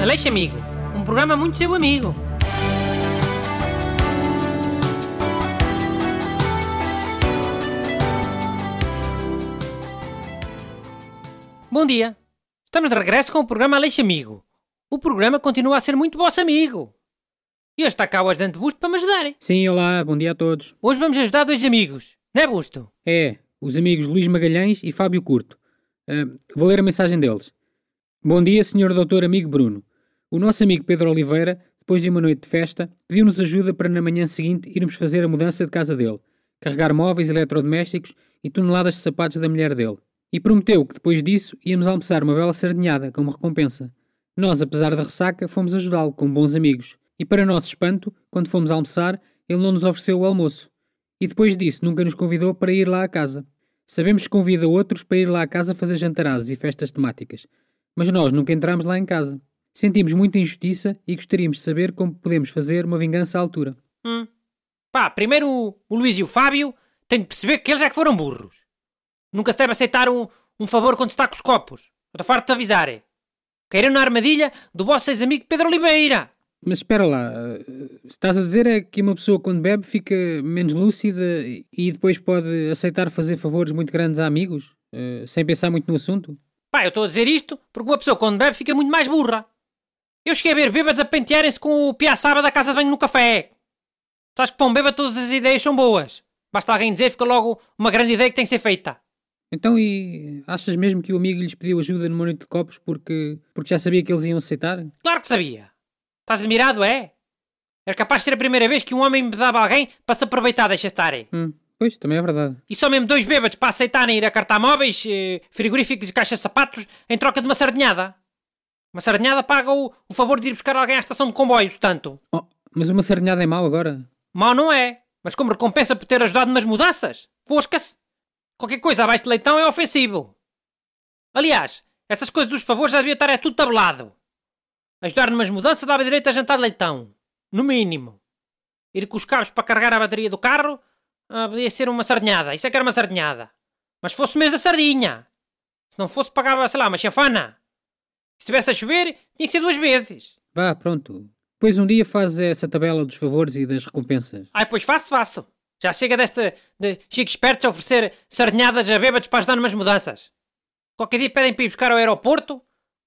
Aleixo Amigo, um programa muito seu amigo. Bom dia. Estamos de regresso com o programa Aleixo Amigo. O programa continua a ser muito vosso amigo. E hoje está cá o ajudante Busto para me ajudarem. Sim, olá, bom dia a todos. Hoje vamos ajudar dois amigos, não é Busto? É, os amigos Luís Magalhães e Fábio Curto. Uh, vou ler a mensagem deles. Bom dia, senhor doutor amigo Bruno. O nosso amigo Pedro Oliveira, depois de uma noite de festa, pediu-nos ajuda para na manhã seguinte irmos fazer a mudança de casa dele, carregar móveis, eletrodomésticos e toneladas de sapatos da mulher dele. E prometeu que depois disso íamos almoçar uma bela sardinhada como recompensa. Nós, apesar da ressaca, fomos ajudá-lo como bons amigos. E para nosso espanto, quando fomos almoçar, ele não nos ofereceu o almoço. E depois disso nunca nos convidou para ir lá à casa. Sabemos que convida outros para ir lá à casa fazer jantaradas e festas temáticas. Mas nós nunca entramos lá em casa. Sentimos muita injustiça e gostaríamos de saber como podemos fazer uma vingança à altura. Hum. Pá, primeiro o, o Luís e o Fábio têm de perceber que eles é que foram burros. Nunca se deve aceitar um, um favor quando se está com os copos. Estou farto de avisar. É. Caíram na armadilha do vosso ex-amigo Pedro Oliveira. Mas espera lá, estás a dizer é que uma pessoa quando bebe fica menos lúcida e depois pode aceitar fazer favores muito grandes a amigos, eh, sem pensar muito no assunto? Pá, eu estou a dizer isto porque uma pessoa quando bebe fica muito mais burra. Eu cheguei a ver bêbados a pentearem-se com o piaçaba da casa de banho no café. Tu achas que para um bêbado todas as ideias são boas? Basta alguém dizer, fica logo uma grande ideia que tem que ser feita. Então, e achas mesmo que o amigo lhes pediu ajuda numa noite de copos porque, porque já sabia que eles iam aceitar? Claro que sabia. Estás admirado, é? Era capaz de ser a primeira vez que um homem me dava alguém para se aproveitar deixa estar. Hum, pois, também é verdade. E só mesmo dois bêbados para aceitarem ir a cartar móveis, eh, frigoríficos e caixas de sapatos em troca de uma sardinhada. Uma sardinhada paga o, o favor de ir buscar alguém à estação de comboios, tanto. Oh, mas uma sardinhada é mau agora? Mau não é, mas como recompensa por ter ajudado nas mudanças. Fosca-se. Qualquer coisa abaixo de leitão é ofensivo. Aliás, estas coisas dos favores já devia estar é tudo tabelado. Ajudar numas mudanças dava direito a jantar de leitão. No mínimo. Ir com os cabos para carregar a bateria do carro ah, podia ser uma sardinhada. Isso é que era uma sardinhada. Mas fosse mês da sardinha. Se não fosse, pagava, sei lá, uma chafana. Se estivesse a chover, tinha que ser duas vezes. Vá, pronto. Depois um dia fazes essa tabela dos favores e das recompensas. Ai, pois faço, faço. Já chega desta de chico espertos a oferecer sardinhadas a bêbados para ajudar numas mudanças. Qualquer dia pedem para ir buscar ao aeroporto,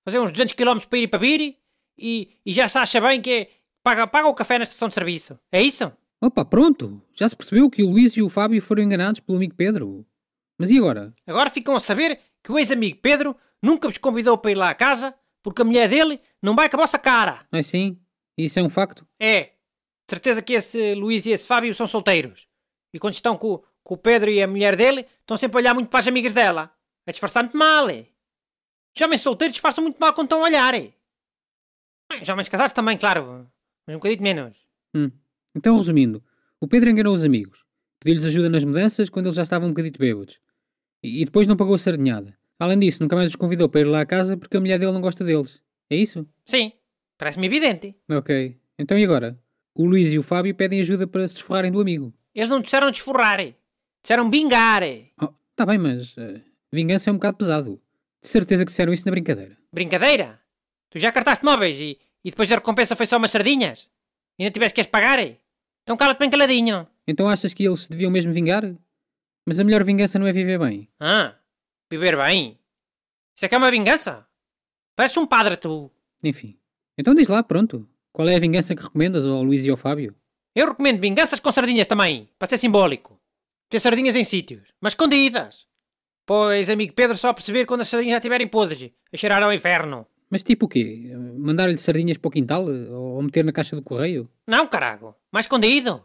fazer uns 200 km para ir para Biri e, e já se acha bem que é, paga, paga o café na estação de serviço. É isso? Opa, pronto. Já se percebeu que o Luís e o Fábio foram enganados pelo amigo Pedro. Mas e agora? Agora ficam a saber que o ex-amigo Pedro nunca vos convidou para ir lá à casa porque a mulher dele não vai com a vossa cara. É sim? Isso é um facto? É. De certeza que esse Luís e esse Fábio são solteiros. E quando estão com, com o Pedro e a mulher dele, estão sempre a olhar muito para as amigas dela. A disfarçar muito mal, é. Os homens solteiros disfarçam muito mal quando estão a olhar, é. Os homens casados também, claro. Mas um bocadinho menos. Hum. Então, resumindo, o Pedro enganou os amigos. Pediu-lhes ajuda nas mudanças quando eles já estavam um bocadito bêbados. E, e depois não pagou a sardinhada. Além disso, nunca mais os convidou para ir lá à casa porque a mulher dele não gosta deles. É isso? Sim. Parece-me evidente. Ok. Então e agora? O Luís e o Fábio pedem ajuda para se desforrarem do amigo. Eles não disseram desforrar. Disseram bingar. Oh, tá bem, mas uh, vingança é um bocado pesado. De certeza que disseram isso na brincadeira. Brincadeira? Tu já cartaste móveis e, e depois da recompensa foi só umas sardinhas? E ainda tiveste que as pagar? Então cala-te bem caladinho. Então achas que eles se deviam mesmo vingar? Mas a melhor vingança não é viver bem. Ah, viver bem? Isso é que é uma vingança? Parece um padre, tu. Enfim. Então diz lá, pronto. Qual é a vingança que recomendas ao Luís e ao Fábio? Eu recomendo vinganças com sardinhas também, para ser simbólico. Ter sardinhas em sítios, mas escondidas. Pois, amigo Pedro, só perceber quando as sardinhas já estiverem podres, a cheirar ao inferno. Mas tipo o quê? Mandar-lhe sardinhas para o quintal? Ou meter na caixa do correio? Não, carago. Mais escondido.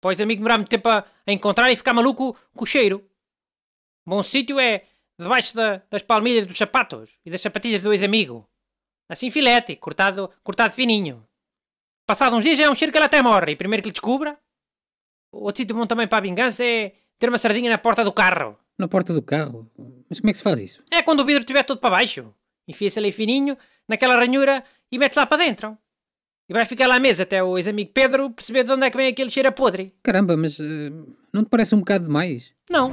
Pois, amigo, demorar muito tempo a, a encontrar e ficar maluco com o cheiro. Bom sítio é debaixo da, das palmilhas dos sapatos e das sapatilhas do ex-amigo. Assim filete, cortado, cortado fininho. Passado uns dias é um cheiro que ele até morre e primeiro que ele descubra. Outro sítio bom também para a vingança é ter uma sardinha na porta do carro. Na porta do carro? Mas como é que se faz isso? É quando o vidro estiver todo para baixo. Enfia-se ali fininho, naquela ranhura e mete lá para dentro. E vai ficar lá à mesa até o ex-amigo Pedro perceber de onde é que vem aquele cheiro a podre. Caramba, mas uh, não te parece um bocado demais? Não